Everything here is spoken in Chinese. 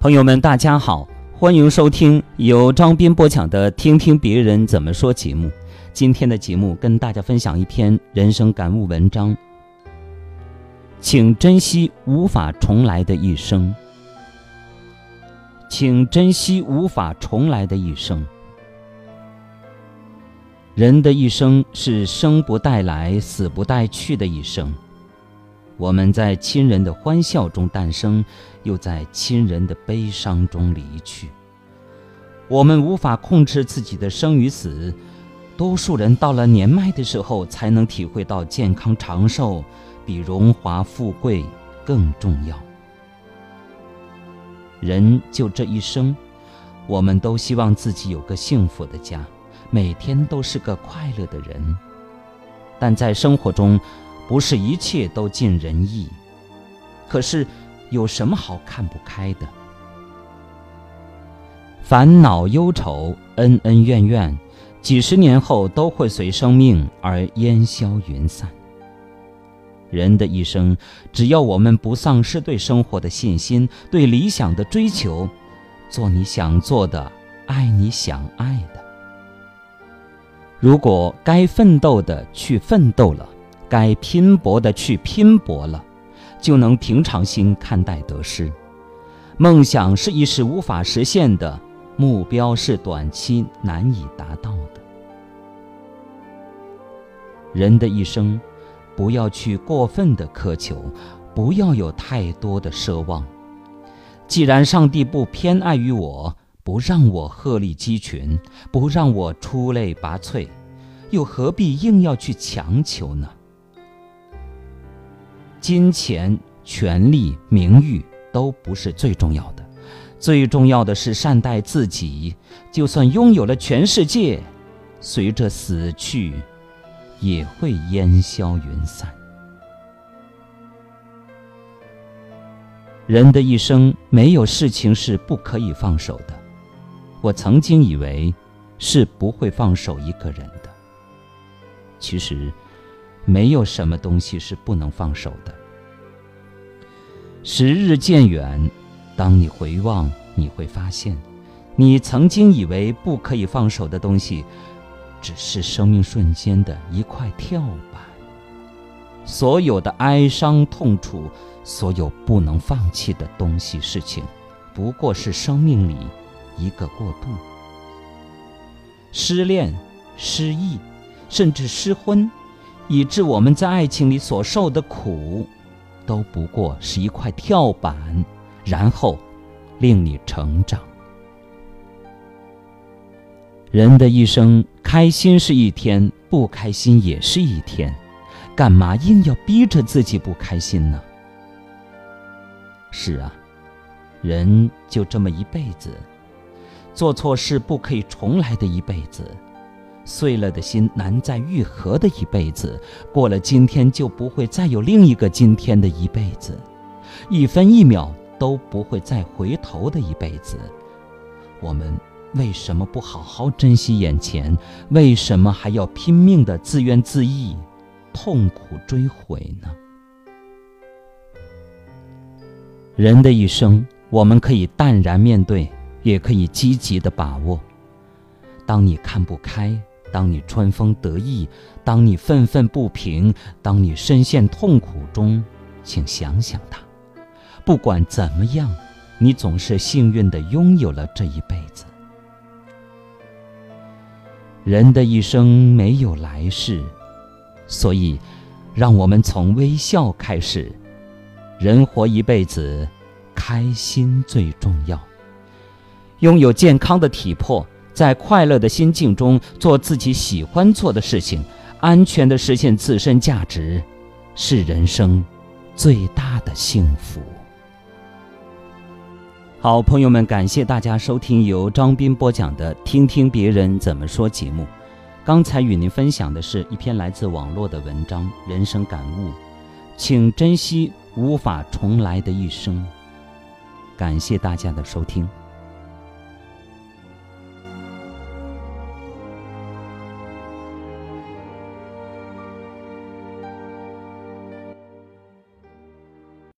朋友们，大家好，欢迎收听由张斌播讲的《听听别人怎么说》节目。今天的节目跟大家分享一篇人生感悟文章，请珍惜无法重来的一生。请珍惜无法重来的一生。人的一生是生不带来、死不带去的一生。我们在亲人的欢笑中诞生，又在亲人的悲伤中离去。我们无法控制自己的生与死，多数人到了年迈的时候才能体会到健康长寿比荣华富贵更重要。人就这一生，我们都希望自己有个幸福的家，每天都是个快乐的人。但在生活中，不是一切都尽人意。可是，有什么好看不开的？烦恼、忧愁、恩恩怨怨，几十年后都会随生命而烟消云散。人的一生，只要我们不丧失对生活的信心，对理想的追求，做你想做的，爱你想爱的。如果该奋斗的去奋斗了，该拼搏的去拼搏了，就能平常心看待得失。梦想是一时无法实现的，目标是短期难以达到的。人的一生。不要去过分的苛求，不要有太多的奢望。既然上帝不偏爱于我，不让我鹤立鸡群，不让我出类拔萃，又何必硬要去强求呢？金钱、权力、名誉都不是最重要的，最重要的是善待自己。就算拥有了全世界，随着死去。也会烟消云散。人的一生没有事情是不可以放手的。我曾经以为是不会放手一个人的。其实，没有什么东西是不能放手的。时日渐远，当你回望，你会发现，你曾经以为不可以放手的东西。只是生命瞬间的一块跳板。所有的哀伤、痛楚，所有不能放弃的东西、事情，不过是生命里一个过渡。失恋、失忆，甚至失婚，以致我们在爱情里所受的苦，都不过是一块跳板，然后令你成长。人的一生，开心是一天，不开心也是一天，干嘛硬要逼着自己不开心呢？是啊，人就这么一辈子，做错事不可以重来的一辈子，碎了的心难再愈合的一辈子，过了今天就不会再有另一个今天的一辈子，一分一秒都不会再回头的一辈子，我们。为什么不好好珍惜眼前？为什么还要拼命的自怨自艾、痛苦追悔呢？人的一生，我们可以淡然面对，也可以积极的把握。当你看不开，当你春风得意，当你愤愤不平，当你深陷痛苦中，请想想他。不管怎么样，你总是幸运的拥有了这一辈子。人的一生没有来世，所以，让我们从微笑开始。人活一辈子，开心最重要。拥有健康的体魄，在快乐的心境中做自己喜欢做的事情，安全的实现自身价值，是人生最大的幸福。好，朋友们，感谢大家收听由张斌播讲的《听听别人怎么说》节目。刚才与您分享的是一篇来自网络的文章，人生感悟，请珍惜无法重来的一生。感谢大家的收听。